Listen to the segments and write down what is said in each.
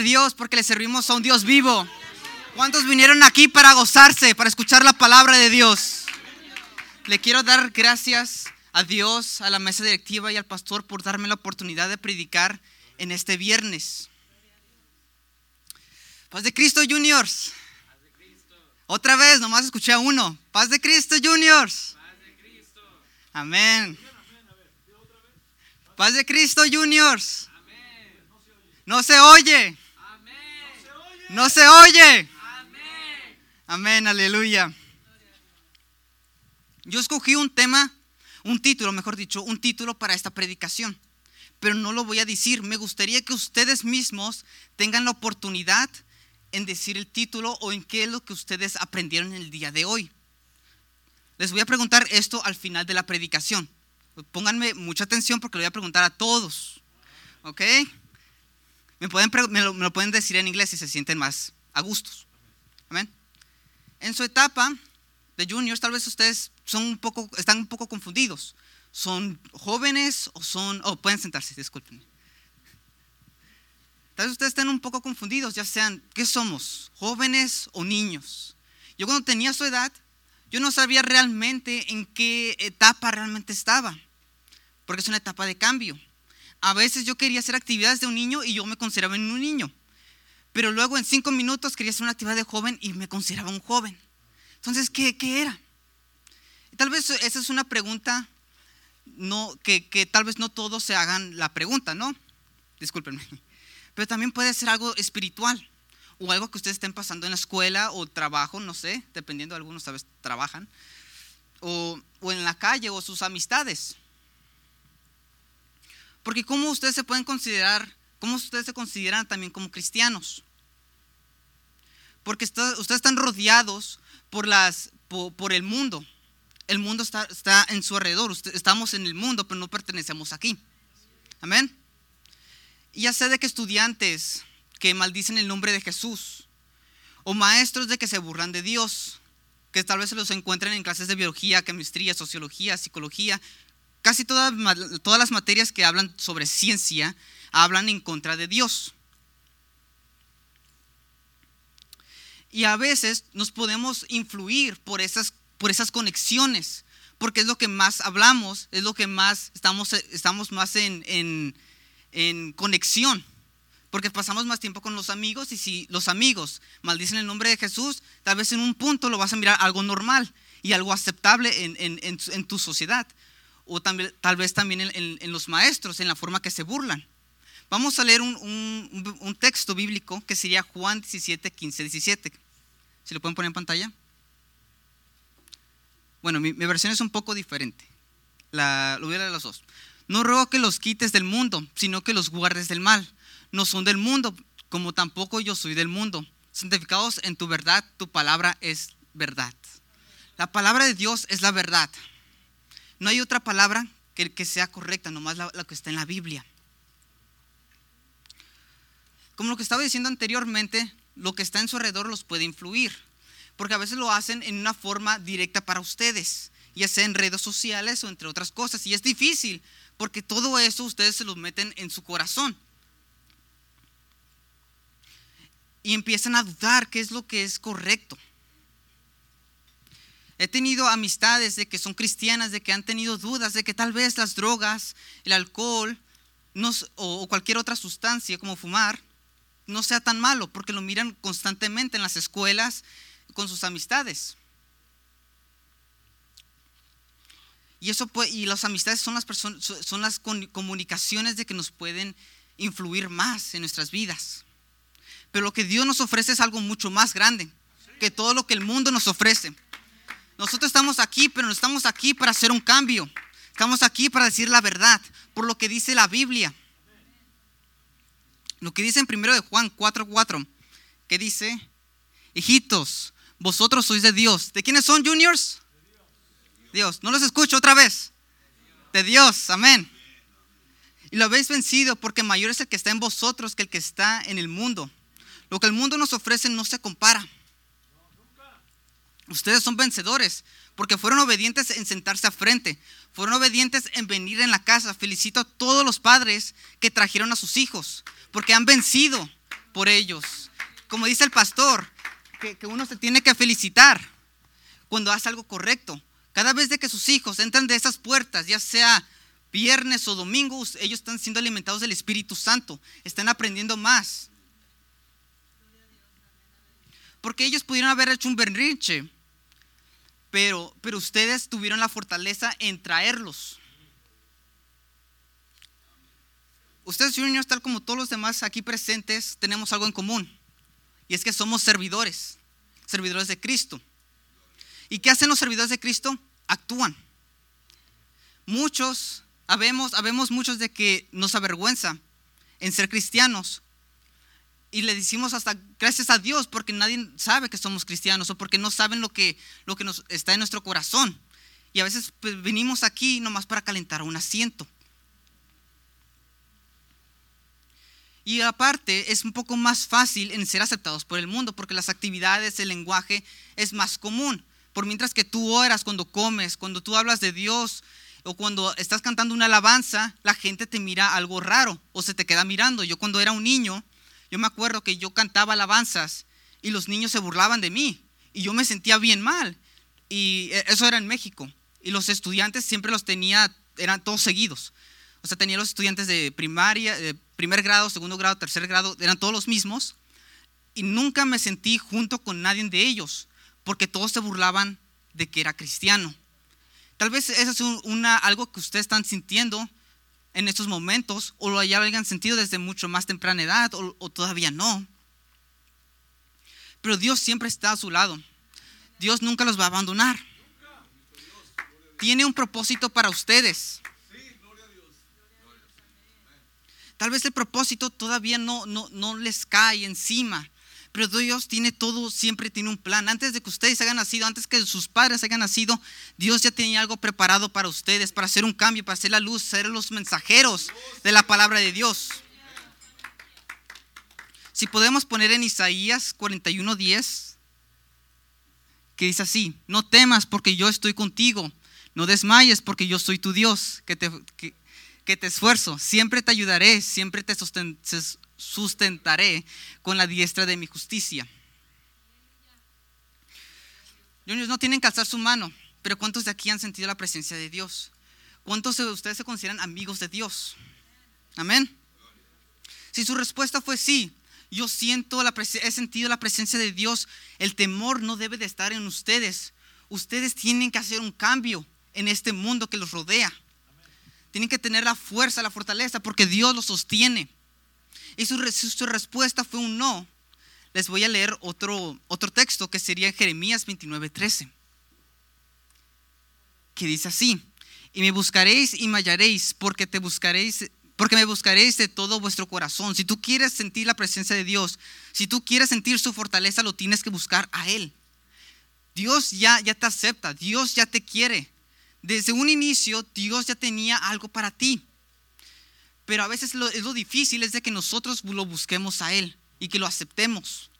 Dios porque le servimos a un Dios vivo. ¿Cuántos vinieron aquí para gozarse, para escuchar la palabra de Dios? Le quiero dar gracias a Dios, a la mesa directiva y al pastor por darme la oportunidad de predicar en este viernes. Paz de Cristo Juniors. Otra vez, nomás escuché a uno. Paz de Cristo Juniors. Amén. Paz de Cristo Juniors. No se oye. No se oye. Amén, aleluya. Yo escogí un tema, un título, mejor dicho, un título para esta predicación, pero no lo voy a decir. Me gustaría que ustedes mismos tengan la oportunidad en decir el título o en qué es lo que ustedes aprendieron en el día de hoy. Les voy a preguntar esto al final de la predicación. Pónganme mucha atención porque lo voy a preguntar a todos. ¿Ok? Me, pueden, me, lo, pueden decir en inglés si se sienten más a gustos. Amén. En su etapa de juniors, tal vez ustedes son un poco, están un poco confundidos. ¿Son jóvenes o son... Oh, pueden sentarse, disculpen. Tal vez ustedes estén un poco confundidos, ya sean, ¿qué somos? ¿Jóvenes o niños? Yo cuando tenía su edad, yo no sabía realmente en qué etapa realmente estaba, porque es una etapa de cambio. A veces yo quería hacer actividades de un niño y yo me consideraba en un niño, pero luego en cinco minutos quería hacer una actividad de joven y me consideraba un joven. Entonces, ¿qué, qué era? Tal vez esa es una pregunta no, que, tal vez no todos se hagan la pregunta, ¿no? Discúlpenme pero también puede ser algo espiritual o algo que ustedes estén pasando en la escuela o trabajo, no sé, dependiendo, algunos tal vez trabajan, o, o en la calle o sus amistades. Porque cómo ustedes se pueden considerar, cómo ustedes se consideran también como cristianos. Porque ustedes están rodeados por, el mundo. El mundo está, está en su alrededor. estamos en el mundo, pero no pertenecemos aquí. Amén ya sé de que estudiantes que maldicen el nombre de Jesús, o maestros de que se burlan de Dios, que tal vez se los encuentren en clases de biología, chemistría, sociología, psicología, casi todas, todas las materias que hablan sobre ciencia hablan en contra de Dios. Y a veces nos podemos influir por esas, por esas conexiones, porque es lo que más hablamos, es lo que más estamos, estamos más en en conexión, porque pasamos más tiempo con los amigos y si los amigos maldicen el nombre de Jesús, tal vez en un punto lo vas a mirar algo normal y algo aceptable en, tu sociedad, o tal vez también en, los maestros, en la forma que se burlan. Vamos a leer un, texto bíblico que sería Juan 17, 15, 17. Si lo pueden poner en pantalla. Bueno, mi, versión es un poco diferente. La, lo voy a leer los dos. No ruego que los quites del mundo, sino que los guardes del mal. No son del mundo, como tampoco yo soy del mundo. Santificados en tu verdad, tu palabra es verdad. La palabra de Dios es la verdad. No hay otra palabra que, sea correcta, nomás la, la que está en la Biblia. Como lo que estaba diciendo anteriormente, lo que está en su alrededor los puede influir, porque a veces lo hacen en una forma directa para ustedes, ya sea en redes sociales o entre otras cosas, y es difícil, porque todo eso ustedes se lo meten en su corazón. Y empiezan a dudar qué es lo que es correcto. He tenido amistades de que son cristianas, de que han tenido dudas, de que tal vez las drogas, el alcohol o cualquier otra sustancia como fumar no sea tan malo, porque lo miran constantemente en las escuelas con sus amistades. Y, eso y las amistades son las, personas, son las comunicaciones de que nos pueden influir más en nuestras vidas. Pero lo que Dios nos ofrece es algo mucho más grande que todo lo que el mundo nos ofrece. Nosotros estamos aquí, pero no estamos aquí para hacer un cambio. Estamos aquí para decir la verdad, por lo que dice la Biblia. Lo que dice en primero de Juan 4:4, que dice, hijitos, vosotros sois de Dios. ¿De quiénes son juniors? Dios. No los escucho otra vez. De Dios, amén. Y lo habéis vencido porque mayor es el que está en vosotros que el que está en el mundo. Lo que el mundo nos ofrece no se compara. Ustedes son vencedores porque fueron obedientes en sentarse a frente, fueron obedientes en venir en la casa. Felicito a todos los padres que trajeron a sus hijos porque han vencido, por ellos. Como dice el pastor, que, uno se tiene que felicitar cuando hace algo correcto. Cada vez de que sus hijos entran de esas puertas, ya sea viernes o domingo, ellos están siendo alimentados del Espíritu Santo, están aprendiendo más. Porque ellos pudieron haber hecho un berrinche, pero, pero ustedes tuvieron la fortaleza en traerlos. Ustedes, niños, tal como todos los demás aquí presentes, tenemos algo en común. Y es que somos servidores, servidores de Cristo. ¿Y qué hacen los servidores de Cristo? Actúan. Muchos, habemos, habemos muchos de que nos avergüenza en ser cristianos. Y le decimos hasta gracias a Dios porque nadie sabe que somos cristianos o porque no saben lo que, lo que nos está en nuestro corazón. Y a veces pues, venimos aquí nomás para calentar un asiento. Y aparte es un poco más fácil en ser aceptados por el mundo porque las actividades, el lenguaje es más común. Por mientras que tú oras cuando comes, cuando tú hablas de Dios o cuando estás cantando una alabanza, la gente te mira algo raro o se te queda mirando. Yo cuando era un niño, yo me acuerdo que yo cantaba alabanzas y los niños se burlaban de mí y yo me sentía bien mal. Y e, eso era en México. Y los estudiantes siempre los tenía, eran todos seguidos. O sea, tenía los estudiantes de primaria, de primer grado, segundo grado, tercer grado, eran todos los mismos. Y nunca me sentí junto con nadie de ellos porque todos se burlaban de que era cristiano. Tal vez eso es una, algo que ustedes están sintiendo en estos momentos o lo ya hayan sentido desde mucho más temprana edad o, o todavía no. Pero Dios siempre está a su lado. Dios nunca los va a abandonar. Tiene un propósito para ustedes. Tal vez el propósito todavía no, no, no les cae encima. Pero Dios tiene todo, siempre tiene un plan. Antes de que ustedes hayan nacido, antes que sus padres hayan nacido, Dios ya tenía algo preparado para ustedes, para hacer un cambio, para hacer la luz, ser los mensajeros de la palabra de Dios. Si podemos poner en Isaías 41:10, que dice así, no temas porque yo estoy contigo, no desmayes porque yo soy tu Dios, que te, esfuerzo, siempre te ayudaré, siempre te sustentaré con la diestra de mi justicia. No tienen que alzar su mano, pero ¿cuántos de aquí han sentido la presencia de Dios? ¿Cuántos de ustedes se consideran amigos de Dios? Amén. Si su respuesta fue sí, yo siento la he sentido la presencia de Dios, el temor no debe de estar en ustedes. Ustedes tienen que hacer un cambio en este mundo que los rodea. Tienen que tener la fuerza, la fortaleza, porque Dios los sostiene. Y su, respuesta fue un no. Les voy a leer otro, otro texto que sería Jeremías 29:13, que dice así, y me buscaréis y me hallaréis, porque te buscaréis, porque me buscaréis de todo vuestro corazón. Si tú quieres sentir la presencia de Dios, si tú quieres sentir su fortaleza, lo tienes que buscar a Él. Dios ya, ya te acepta, Dios ya te quiere. Desde un inicio, Dios ya tenía algo para ti. Pero a veces lo, es lo difícil es de que nosotros lo busquemos a Él y que lo aceptemos.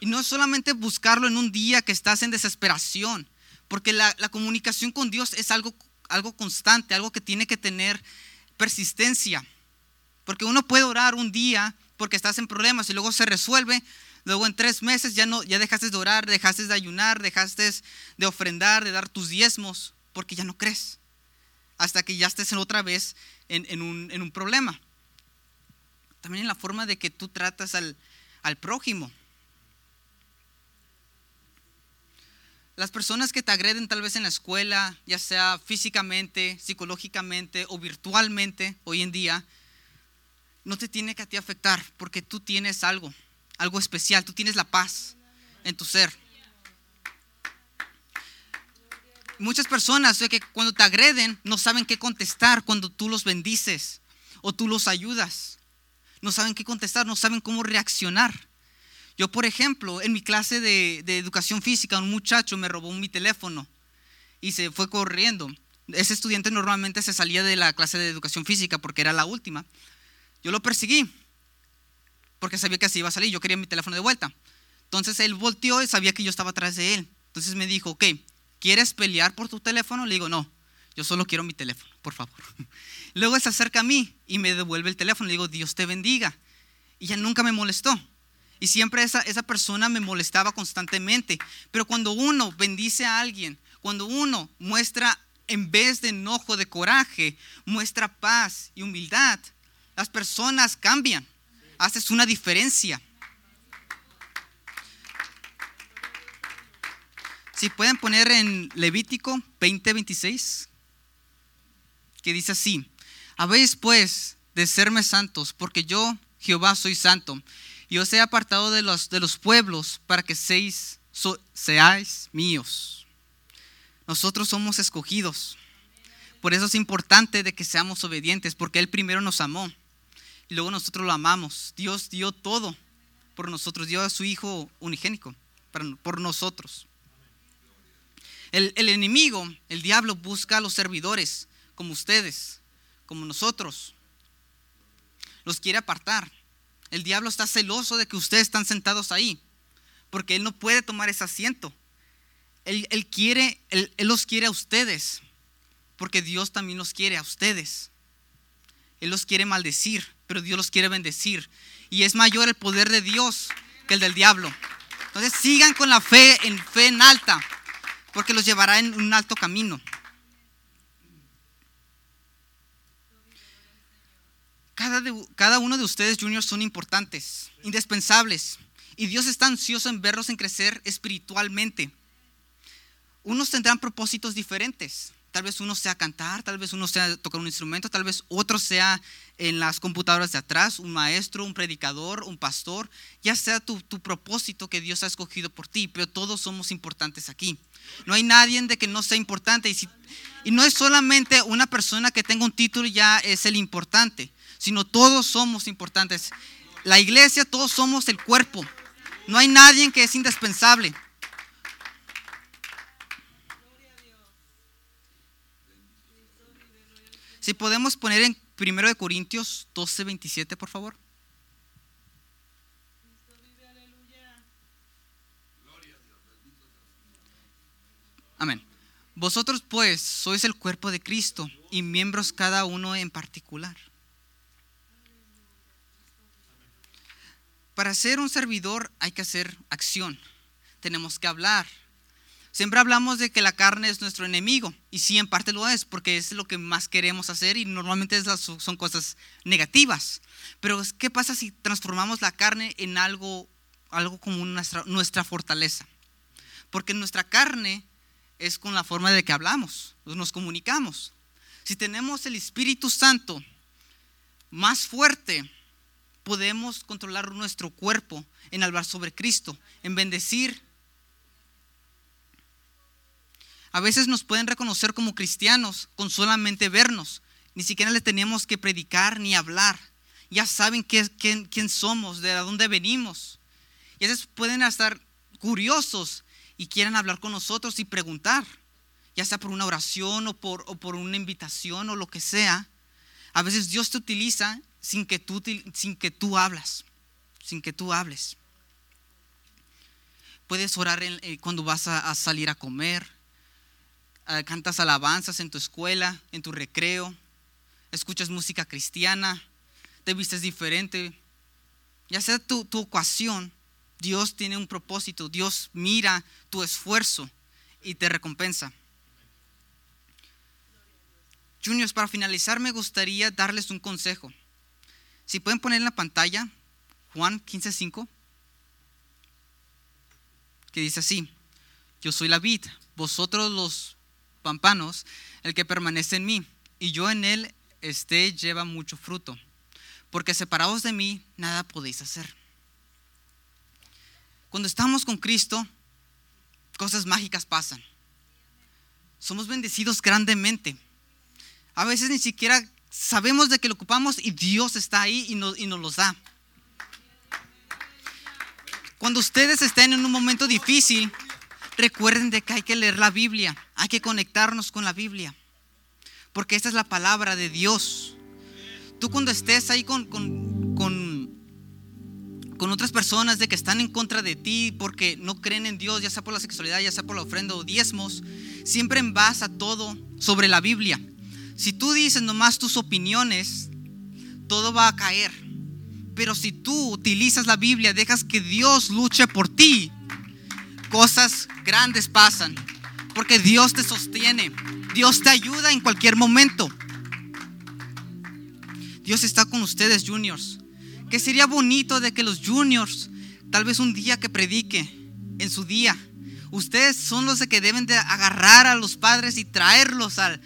Y no solamente buscarlo en un día que estás en desesperación, porque la, comunicación con Dios es algo, algo constante, algo que tiene que tener persistencia. Porque uno puede orar un día porque estás en problemas y luego se resuelve, luego en tres meses ya, no, ya dejaste de orar, dejaste de ayunar, dejaste de ofrendar, de dar tus diezmos, porque ya no crees hasta que ya estés otra vez en, un, problema. También en la forma de que tú tratas al, prójimo. Las personas que te agreden tal vez en la escuela, ya sea físicamente, psicológicamente o virtualmente hoy en día, no te tiene que ti afectar porque tú tienes algo, algo especial, tú tienes la paz en tu ser. Muchas personas que cuando te agreden no saben qué contestar cuando tú los bendices o tú los ayudas. No saben qué contestar, no saben cómo reaccionar. Yo, por ejemplo, en mi clase de, educación física, un muchacho me robó mi teléfono y se fue corriendo. Ese estudiante normalmente se salía de la clase de educación física porque era la última. Yo lo perseguí porque sabía que así iba a salir. Yo quería mi teléfono de vuelta. Entonces él volteó y sabía que yo estaba atrás de él. Entonces me dijo, ok, ¿quieres pelear por tu teléfono? Le digo, no, yo solo quiero mi teléfono, por favor. Luego se acerca a mí y me devuelve el teléfono. Le digo, Dios te bendiga. Y ya nunca me molestó. Y siempre esa, esa persona me molestaba constantemente. Pero cuando uno bendice a alguien, cuando uno muestra, en vez de enojo, de coraje, muestra paz y humildad, las personas cambian. Haces una diferencia. Si pueden poner en Levítico 20:26, que dice así, habéis pues de serme santos, porque yo, Jehová, soy santo, y os he apartado de los, de los pueblos para que seáis, seáis míos. Nosotros somos escogidos. Por eso es importante de que seamos obedientes, porque Él primero nos amó y luego nosotros lo amamos. Dios dio todo por nosotros, dio a su Hijo unigénico por nosotros. El, enemigo, el diablo, busca a los servidores, como ustedes, como nosotros. Los quiere apartar. El diablo está celoso de que ustedes están sentados ahí, porque él no puede tomar ese asiento. Él, quiere, él, los quiere a ustedes, porque Dios también los quiere a ustedes. Él los quiere maldecir, pero Dios los quiere bendecir. Y es mayor el poder de Dios que el del diablo. Entonces sigan con la fe en fe en alta porque los llevará en un alto camino. Cada, uno de ustedes, juniors, son importantes, indispensables. Y Dios está ansioso en verlos en crecer espiritualmente. Unos tendrán propósitos diferentes. Tal vez uno sea cantar, tal vez uno sea tocar un instrumento, tal vez otro sea en las computadoras de atrás, un maestro, un predicador, un pastor, ya sea tu, tu propósito que Dios ha escogido por ti, pero todos somos importantes aquí. No hay nadie de que no sea importante. Y, y no es solamente una persona que tenga un título ya es el importante, sino todos somos importantes. La iglesia, todos somos el cuerpo. No hay nadie que es indispensable. Si podemos poner en 1 Corintios 12, 27, por favor. Amén. Vosotros pues sois el cuerpo de Cristo y miembros cada uno en particular. Para ser un servidor hay que hacer acción. Tenemos que hablar, Siempre hablamos de que la carne es nuestro enemigo y sí, en parte lo es, porque es lo que más queremos hacer y normalmente son cosas negativas. Pero ¿qué pasa si transformamos la carne en algo, algo como nuestra, fortaleza? Porque nuestra carne es con la forma de que hablamos, nos comunicamos. Si tenemos el Espíritu Santo más fuerte, podemos controlar nuestro cuerpo en hablar sobre Cristo, en bendecir A veces nos pueden reconocer como cristianos con solamente vernos. Ni siquiera le tenemos que predicar ni hablar. Ya saben quién, quién somos, de dónde venimos. Y a veces pueden estar curiosos y quieran hablar con nosotros y preguntar, ya sea por una oración o por, o por una invitación o lo que sea. A veces Dios te utiliza sin que tú, sin que tú hablas, sin que tú hables. Puedes orar eh, cuando vas a salir a comer Ah, cantas alabanzas en tu escuela, en tu recreo, escuchas música cristiana, te vistes diferente. Ya sea tu, tu ocasión, Dios tiene un propósito, Dios mira tu esfuerzo y te recompensa. Juniors, para finalizar me gustaría darles un consejo. Si pueden poner en la pantalla Juan 15:5, que dice así, yo soy la vid, vosotros los pampanos, el que permanece en mí y yo en él esté lleva mucho fruto, porque separados de mí nada podéis hacer. Cuando estamos con Cristo, cosas mágicas pasan. Somos bendecidos grandemente. A veces ni siquiera sabemos de que lo ocupamos y Dios está ahí y nos, y nos los da. Cuando ustedes estén en un momento difícil, recuerden de que hay que leer la Biblia, hay que conectarnos con la Biblia, porque esta es la palabra de Dios. Tú cuando estés ahí con, con, con, con otras personas de que están en contra de ti porque no creen en Dios, ya sea por la sexualidad, ya sea por la ofrenda o diezmos, siempre basa todo sobre la Biblia. Si tú dices nomás tus opiniones, todo va a caer. Pero si tú utilizas la Biblia, dejas que Dios luche por ti, cosas grandes pasan. Porque Dios te sostiene. Dios te ayuda en cualquier momento. Dios está con ustedes, juniors. Que sería bonito de que los juniors, tal vez un día que predique, en su día, ustedes son los que deben de agarrar a los padres y traerlos a,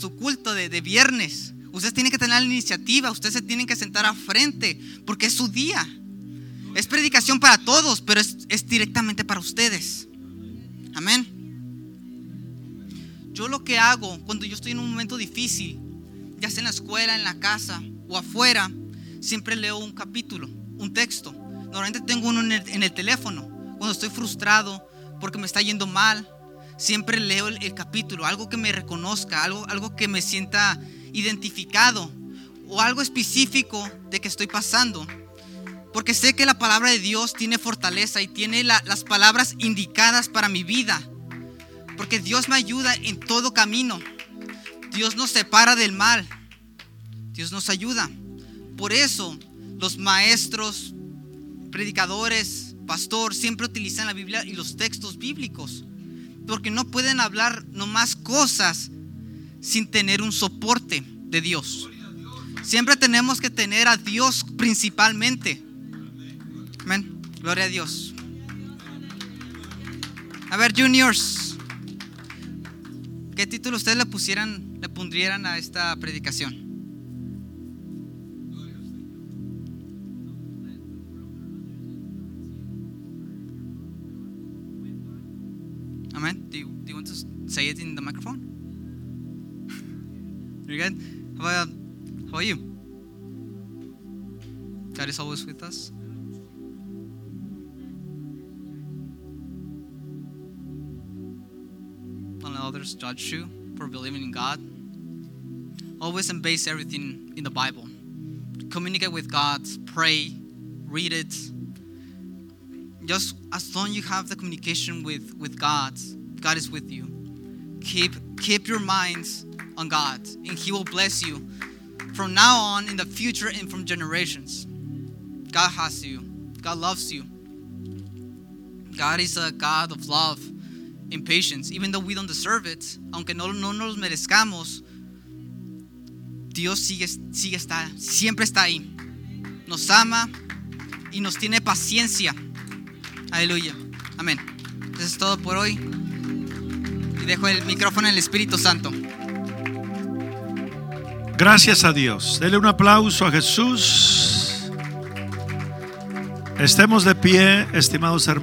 su culto de, de viernes. Ustedes tienen que tener la iniciativa, ustedes se tienen que sentar a frente, porque es su día. Es predicación para todos, pero es, es directamente para ustedes. Amén. Yo lo que hago cuando yo estoy en un momento difícil, ya sea en la escuela, en la casa o afuera, siempre leo un capítulo, un texto. Normalmente tengo uno en el, teléfono. Cuando estoy frustrado porque me está yendo mal, siempre leo el, capítulo, algo que me reconozca, algo, algo que me sienta identificado o algo específico de que estoy pasando. Porque sé que la palabra de Dios tiene fortaleza y tiene las palabras indicadas para mi vida. Porque Dios me ayuda en todo camino. Dios nos separa del mal. Dios nos ayuda. Por eso los maestros, predicadores, pastor siempre utilizan la Biblia y los textos bíblicos. Porque no pueden hablar nomás cosas sin tener un soporte de Dios. Siempre tenemos que tener a Dios principalmente. Gloria a Dios. A ver, juniors. ¿Qué título ustedes le pusieran, le pondrían a esta predicación? Amen. Do you, do you want to say it in the microphone? You're good? How about, how about you? God is always with us. Others judge you for believing in God. Always base everything in the Bible. Communicate with God, pray, read it. Just as long you have the communication with, with God, God is with you. Keep keep your minds on God, and He will bless you from now on in the future and from generations. God has you. God loves you. God is a God of love impatience, even though we don't deserve it, aunque no, no nos merezcamos, Dios sigue, sigue está, siempre está ahí. Nos ama y nos tiene paciencia. Aleluya. Amén. Eso es todo por hoy. Y dejo el micrófono el Espíritu Santo. Gracias a Dios. Dele un aplauso a Jesús. Estemos de pie, estimados hermanos.